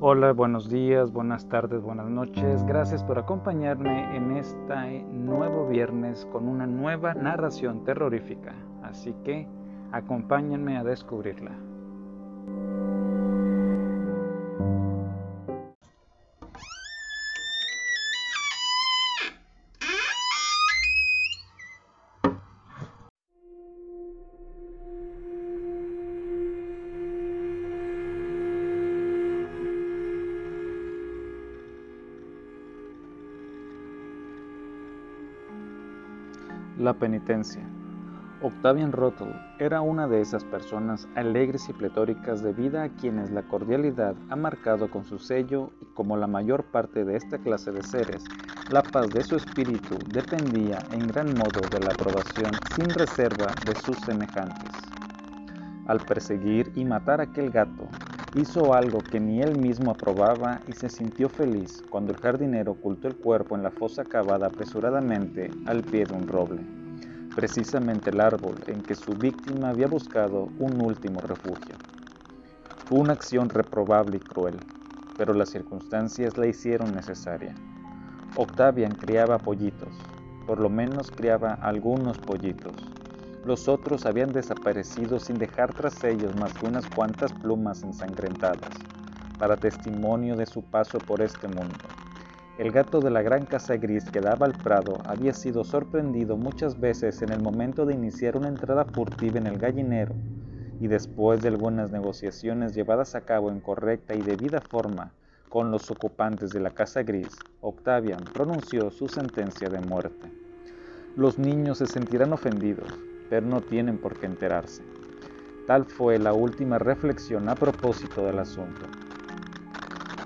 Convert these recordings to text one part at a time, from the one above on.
Hola, buenos días, buenas tardes, buenas noches. Gracias por acompañarme en este nuevo viernes con una nueva narración terrorífica. Así que acompáñenme a descubrirla. La penitencia. Octavian Rottle era una de esas personas alegres y pletóricas de vida a quienes la cordialidad ha marcado con su sello y como la mayor parte de esta clase de seres, la paz de su espíritu dependía en gran modo de la aprobación sin reserva de sus semejantes. Al perseguir y matar a aquel gato, hizo algo que ni él mismo aprobaba y se sintió feliz cuando el jardinero ocultó el cuerpo en la fosa cavada apresuradamente al pie de un roble, precisamente el árbol en que su víctima había buscado un último refugio. Fue una acción reprobable y cruel, pero las circunstancias la hicieron necesaria. Octavian criaba pollitos, por lo menos criaba algunos pollitos los otros habían desaparecido sin dejar tras ellos más que unas cuantas plumas ensangrentadas, para testimonio de su paso por este mundo. El gato de la gran casa gris que daba al prado había sido sorprendido muchas veces en el momento de iniciar una entrada furtiva en el gallinero, y después de algunas negociaciones llevadas a cabo en correcta y debida forma con los ocupantes de la casa gris, Octavian pronunció su sentencia de muerte. Los niños se sentirán ofendidos, pero no tienen por qué enterarse. Tal fue la última reflexión a propósito del asunto.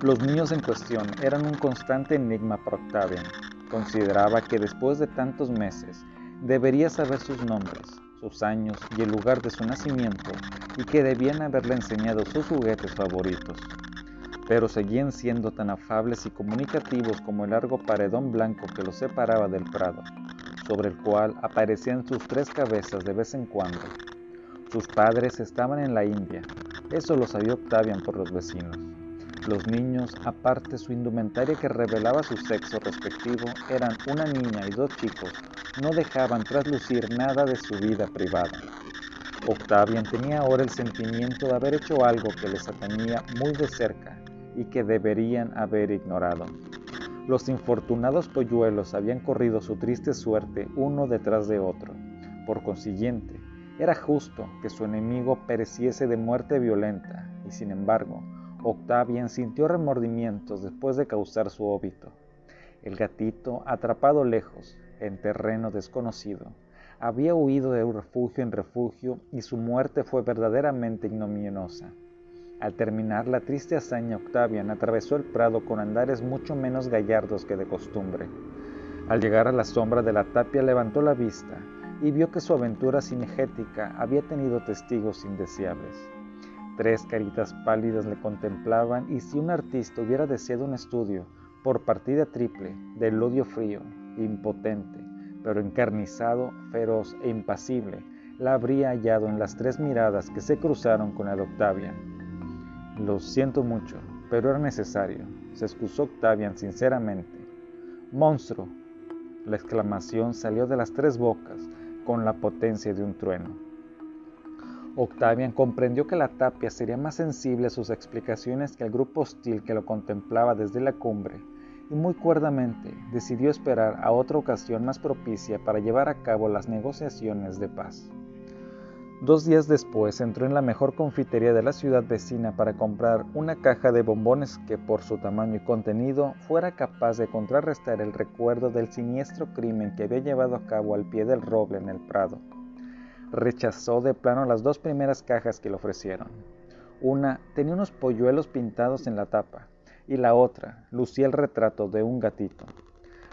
Los niños en cuestión eran un constante enigma para Octavian. Consideraba que después de tantos meses debería saber sus nombres, sus años y el lugar de su nacimiento y que debían haberle enseñado sus juguetes favoritos. Pero seguían siendo tan afables y comunicativos como el largo paredón blanco que los separaba del prado sobre el cual aparecían sus tres cabezas de vez en cuando. Sus padres estaban en la India, eso lo sabía Octavian por los vecinos. Los niños, aparte su indumentaria que revelaba su sexo respectivo, eran una niña y dos chicos, no dejaban traslucir nada de su vida privada. Octavian tenía ahora el sentimiento de haber hecho algo que les atañía muy de cerca y que deberían haber ignorado. Los infortunados polluelos habían corrido su triste suerte uno detrás de otro. Por consiguiente, era justo que su enemigo pereciese de muerte violenta, y sin embargo, Octavian sintió remordimientos después de causar su óbito. El gatito, atrapado lejos, en terreno desconocido, había huido de refugio en refugio y su muerte fue verdaderamente ignominiosa. Al terminar la triste hazaña, Octavian atravesó el prado con andares mucho menos gallardos que de costumbre. Al llegar a la sombra de la tapia levantó la vista y vio que su aventura cinegética había tenido testigos indeseables. Tres caritas pálidas le contemplaban y si un artista hubiera deseado un estudio por partida triple del odio frío, impotente, pero encarnizado, feroz e impasible, la habría hallado en las tres miradas que se cruzaron con el Octavian. Lo siento mucho, pero era necesario, se excusó Octavian sinceramente. Monstruo. La exclamación salió de las tres bocas con la potencia de un trueno. Octavian comprendió que la tapia sería más sensible a sus explicaciones que el grupo hostil que lo contemplaba desde la cumbre, y muy cuerdamente decidió esperar a otra ocasión más propicia para llevar a cabo las negociaciones de paz. Dos días después entró en la mejor confitería de la ciudad vecina para comprar una caja de bombones que por su tamaño y contenido fuera capaz de contrarrestar el recuerdo del siniestro crimen que había llevado a cabo al pie del roble en el Prado. Rechazó de plano las dos primeras cajas que le ofrecieron. Una tenía unos polluelos pintados en la tapa y la otra lucía el retrato de un gatito.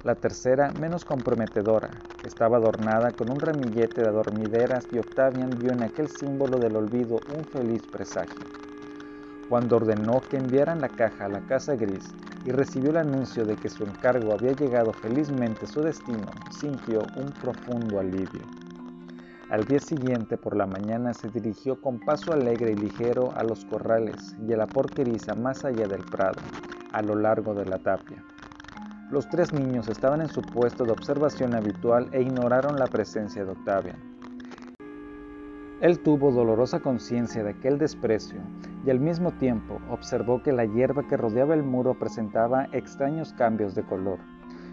La tercera, menos comprometedora, estaba adornada con un ramillete de adormideras y Octavian vio en aquel símbolo del olvido un feliz presagio. Cuando ordenó que enviaran la caja a la casa gris y recibió el anuncio de que su encargo había llegado felizmente a su destino, sintió un profundo alivio. Al día siguiente por la mañana se dirigió con paso alegre y ligero a los corrales y a la porqueriza más allá del prado, a lo largo de la tapia. Los tres niños estaban en su puesto de observación habitual e ignoraron la presencia de Octavian. Él tuvo dolorosa conciencia de aquel desprecio y al mismo tiempo observó que la hierba que rodeaba el muro presentaba extraños cambios de color.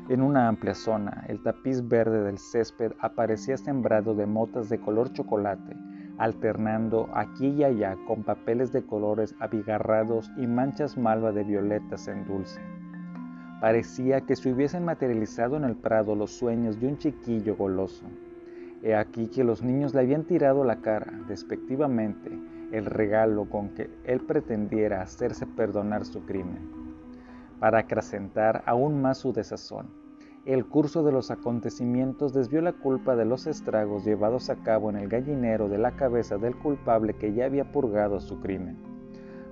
En una amplia zona, el tapiz verde del césped aparecía sembrado de motas de color chocolate, alternando aquí y allá con papeles de colores abigarrados y manchas malva de violetas en dulce. Parecía que se hubiesen materializado en el prado los sueños de un chiquillo goloso. He aquí que los niños le habían tirado la cara, despectivamente, el regalo con que él pretendiera hacerse perdonar su crimen para acrecentar aún más su desazón. El curso de los acontecimientos desvió la culpa de los estragos llevados a cabo en el gallinero de la cabeza del culpable que ya había purgado su crimen.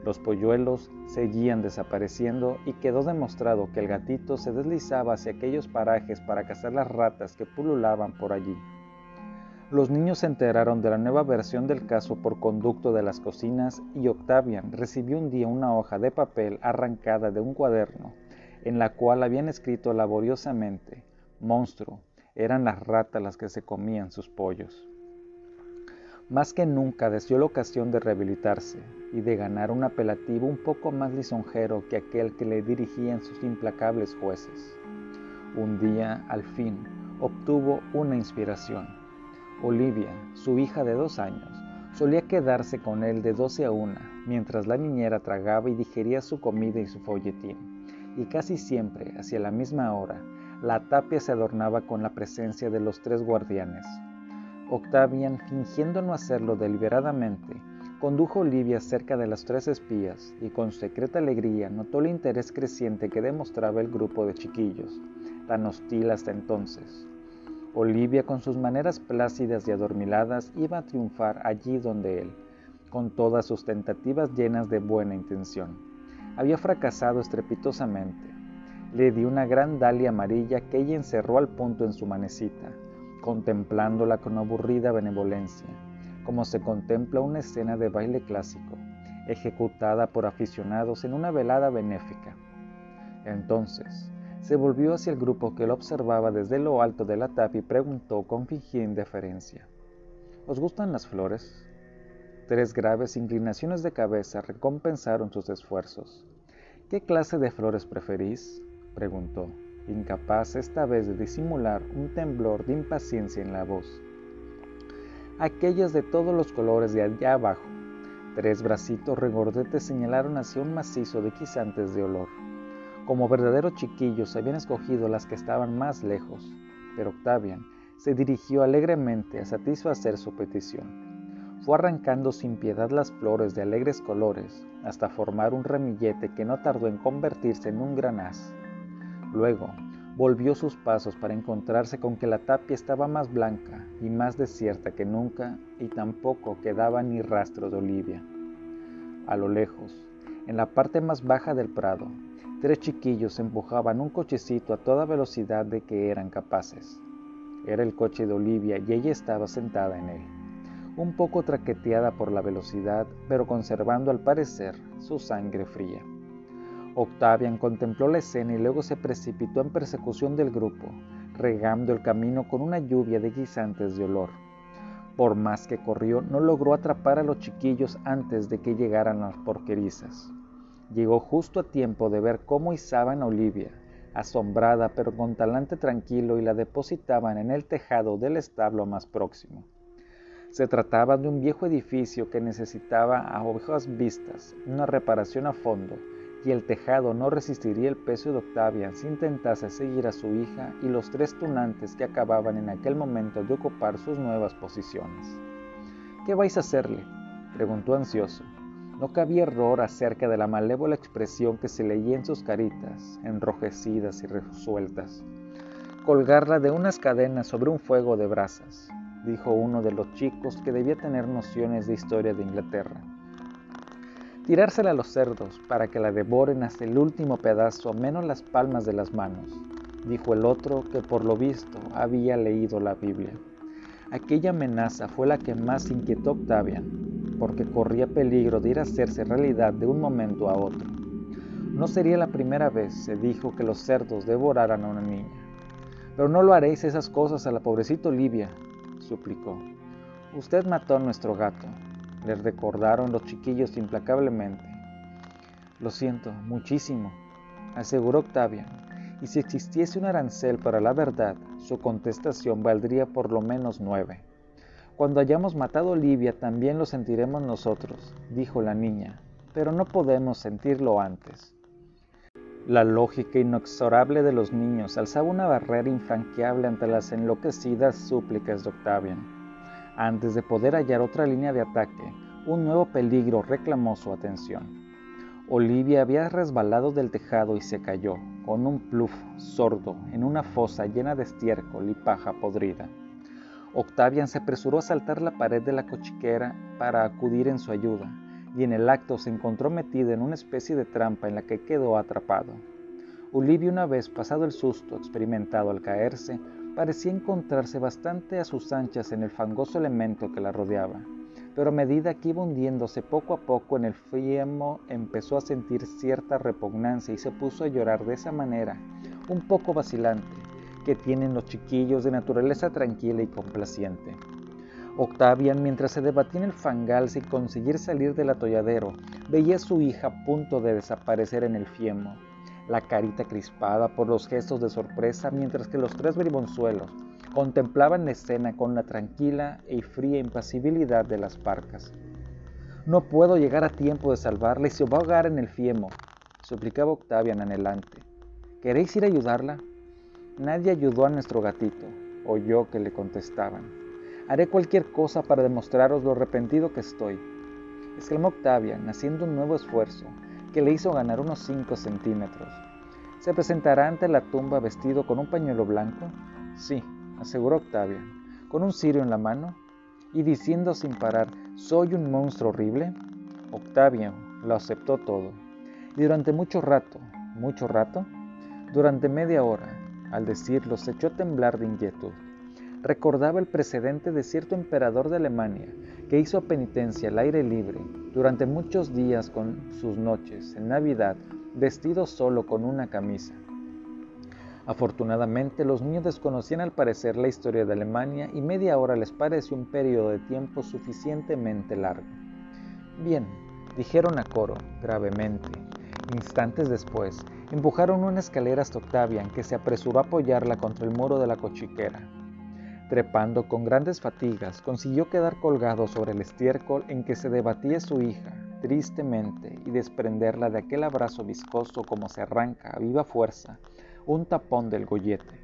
Los polluelos seguían desapareciendo y quedó demostrado que el gatito se deslizaba hacia aquellos parajes para cazar las ratas que pululaban por allí. Los niños se enteraron de la nueva versión del caso por conducto de las cocinas y Octavian recibió un día una hoja de papel arrancada de un cuaderno en la cual habían escrito laboriosamente, monstruo, eran las ratas las que se comían sus pollos. Más que nunca deseó la ocasión de rehabilitarse y de ganar un apelativo un poco más lisonjero que aquel que le dirigían sus implacables jueces. Un día, al fin, obtuvo una inspiración Olivia, su hija de dos años, solía quedarse con él de doce a una, mientras la niñera tragaba y digería su comida y su folletín. Y casi siempre, hacia la misma hora, la tapia se adornaba con la presencia de los tres guardianes. Octavian, fingiendo no hacerlo deliberadamente, condujo a Olivia cerca de las tres espías y con secreta alegría notó el interés creciente que demostraba el grupo de chiquillos, tan hostil hasta entonces. Olivia, con sus maneras plácidas y adormiladas, iba a triunfar allí donde él, con todas sus tentativas llenas de buena intención. Había fracasado estrepitosamente. Le di una gran dalia amarilla que ella encerró al punto en su manecita, contemplándola con aburrida benevolencia, como se contempla una escena de baile clásico, ejecutada por aficionados en una velada benéfica. Entonces, se volvió hacia el grupo que lo observaba desde lo alto de la tapia y preguntó con fingida indiferencia. ¿Os gustan las flores? Tres graves inclinaciones de cabeza recompensaron sus esfuerzos. ¿Qué clase de flores preferís? preguntó, incapaz esta vez de disimular un temblor de impaciencia en la voz. Aquellas de todos los colores de allá abajo. Tres bracitos regordetes señalaron hacia un macizo de quisantes de olor. Como verdaderos chiquillos habían escogido las que estaban más lejos, pero Octavian se dirigió alegremente a satisfacer su petición. Fue arrancando sin piedad las flores de alegres colores hasta formar un ramillete que no tardó en convertirse en un gran haz. Luego volvió sus pasos para encontrarse con que la tapia estaba más blanca y más desierta que nunca y tampoco quedaba ni rastro de Olivia. A lo lejos, en la parte más baja del prado, Tres chiquillos empujaban un cochecito a toda velocidad de que eran capaces. Era el coche de Olivia y ella estaba sentada en él, un poco traqueteada por la velocidad, pero conservando al parecer su sangre fría. Octavian contempló la escena y luego se precipitó en persecución del grupo, regando el camino con una lluvia de guisantes de olor. Por más que corrió, no logró atrapar a los chiquillos antes de que llegaran las porquerizas. Llegó justo a tiempo de ver cómo izaban a Olivia, asombrada pero con talante tranquilo, y la depositaban en el tejado del establo más próximo. Se trataba de un viejo edificio que necesitaba a ovejas vistas una reparación a fondo, y el tejado no resistiría el peso de Octavian si intentase seguir a su hija y los tres tunantes que acababan en aquel momento de ocupar sus nuevas posiciones. ¿Qué vais a hacerle? preguntó ansioso. No cabía error acerca de la malévola expresión que se leía en sus caritas, enrojecidas y resueltas. Colgarla de unas cadenas sobre un fuego de brasas, dijo uno de los chicos que debía tener nociones de historia de Inglaterra. Tirársela a los cerdos para que la devoren hasta el último pedazo, menos las palmas de las manos, dijo el otro que por lo visto había leído la Biblia. Aquella amenaza fue la que más inquietó a Octavian, porque corría peligro de ir a hacerse realidad de un momento a otro. No sería la primera vez, se dijo, que los cerdos devoraran a una niña. Pero no lo haréis esas cosas a la pobrecita Olivia, suplicó. Usted mató a nuestro gato, le recordaron los chiquillos implacablemente. Lo siento, muchísimo, aseguró Octavian, y si existiese un arancel para la verdad, su contestación valdría por lo menos nueve. Cuando hayamos matado a Olivia también lo sentiremos nosotros, dijo la niña, pero no podemos sentirlo antes. La lógica inexorable de los niños alzaba una barrera infranqueable ante las enloquecidas súplicas de Octavian. Antes de poder hallar otra línea de ataque, un nuevo peligro reclamó su atención. Olivia había resbalado del tejado y se cayó, con un pluf sordo, en una fosa llena de estiércol y paja podrida. Octavian se apresuró a saltar la pared de la cochiquera para acudir en su ayuda, y en el acto se encontró metida en una especie de trampa en la que quedó atrapado. Olivia, una vez pasado el susto experimentado al caerse, parecía encontrarse bastante a sus anchas en el fangoso elemento que la rodeaba, pero a medida que iba hundiéndose poco a poco en el fiemo empezó a sentir cierta repugnancia y se puso a llorar de esa manera, un poco vacilante, que tienen los chiquillos de naturaleza tranquila y complaciente. Octavian, mientras se debatía en el fangal sin conseguir salir del atolladero, veía a su hija a punto de desaparecer en el fiemo la carita crispada por los gestos de sorpresa, mientras que los tres bribonzuelos contemplaban la escena con la tranquila y fría impasibilidad de las parcas. No puedo llegar a tiempo de salvarla y se va a ahogar en el fiemo, suplicaba Octavian anhelante. ¿Queréis ir a ayudarla? Nadie ayudó a nuestro gatito, oyó que le contestaban. Haré cualquier cosa para demostraros lo arrepentido que estoy, exclamó Octavian, haciendo un nuevo esfuerzo, que le hizo ganar unos 5 centímetros. ¿Se presentará ante la tumba vestido con un pañuelo blanco? Sí, aseguró Octavia, con un cirio en la mano y diciendo sin parar, ¿soy un monstruo horrible? Octavia lo aceptó todo. Y durante mucho rato, mucho rato, durante media hora, al decirlo, se echó a temblar de inquietud. Recordaba el precedente de cierto emperador de Alemania que hizo penitencia al aire libre durante muchos días con sus noches, en Navidad, vestido solo con una camisa. Afortunadamente los niños desconocían al parecer la historia de Alemania y media hora les pareció un periodo de tiempo suficientemente largo. Bien, dijeron a coro, gravemente. Instantes después, empujaron una escalera hasta Octavian, que se apresuró a apoyarla contra el muro de la cochiquera. Trepando con grandes fatigas, consiguió quedar colgado sobre el estiércol en que se debatía su hija, tristemente y desprenderla de aquel abrazo viscoso como se arranca a viva fuerza un tapón del gollete.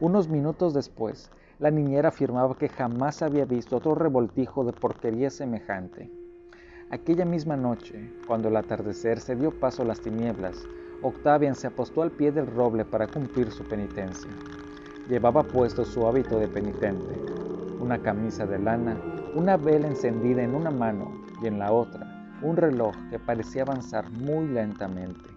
Unos minutos después, la niñera afirmaba que jamás había visto otro revoltijo de porquería semejante. Aquella misma noche, cuando el atardecer se dio paso a las tinieblas, Octavian se apostó al pie del roble para cumplir su penitencia. Llevaba puesto su hábito de penitente, una camisa de lana, una vela encendida en una mano y en la otra un reloj que parecía avanzar muy lentamente.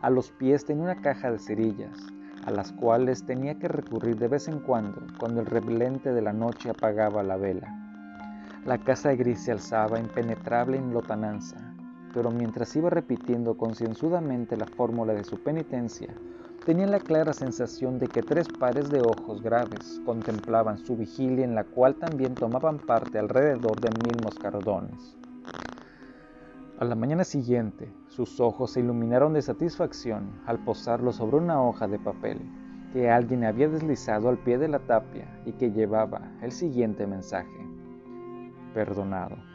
A los pies tenía una caja de cerillas, a las cuales tenía que recurrir de vez en cuando cuando el reblente de la noche apagaba la vela. La casa gris se alzaba impenetrable en lotananza, pero mientras iba repitiendo concienzudamente la fórmula de su penitencia, tenía la clara sensación de que tres pares de ojos graves contemplaban su vigilia en la cual también tomaban parte alrededor de mil moscardones. A la mañana siguiente, sus ojos se iluminaron de satisfacción al posarlo sobre una hoja de papel que alguien había deslizado al pie de la tapia y que llevaba el siguiente mensaje. Perdonado.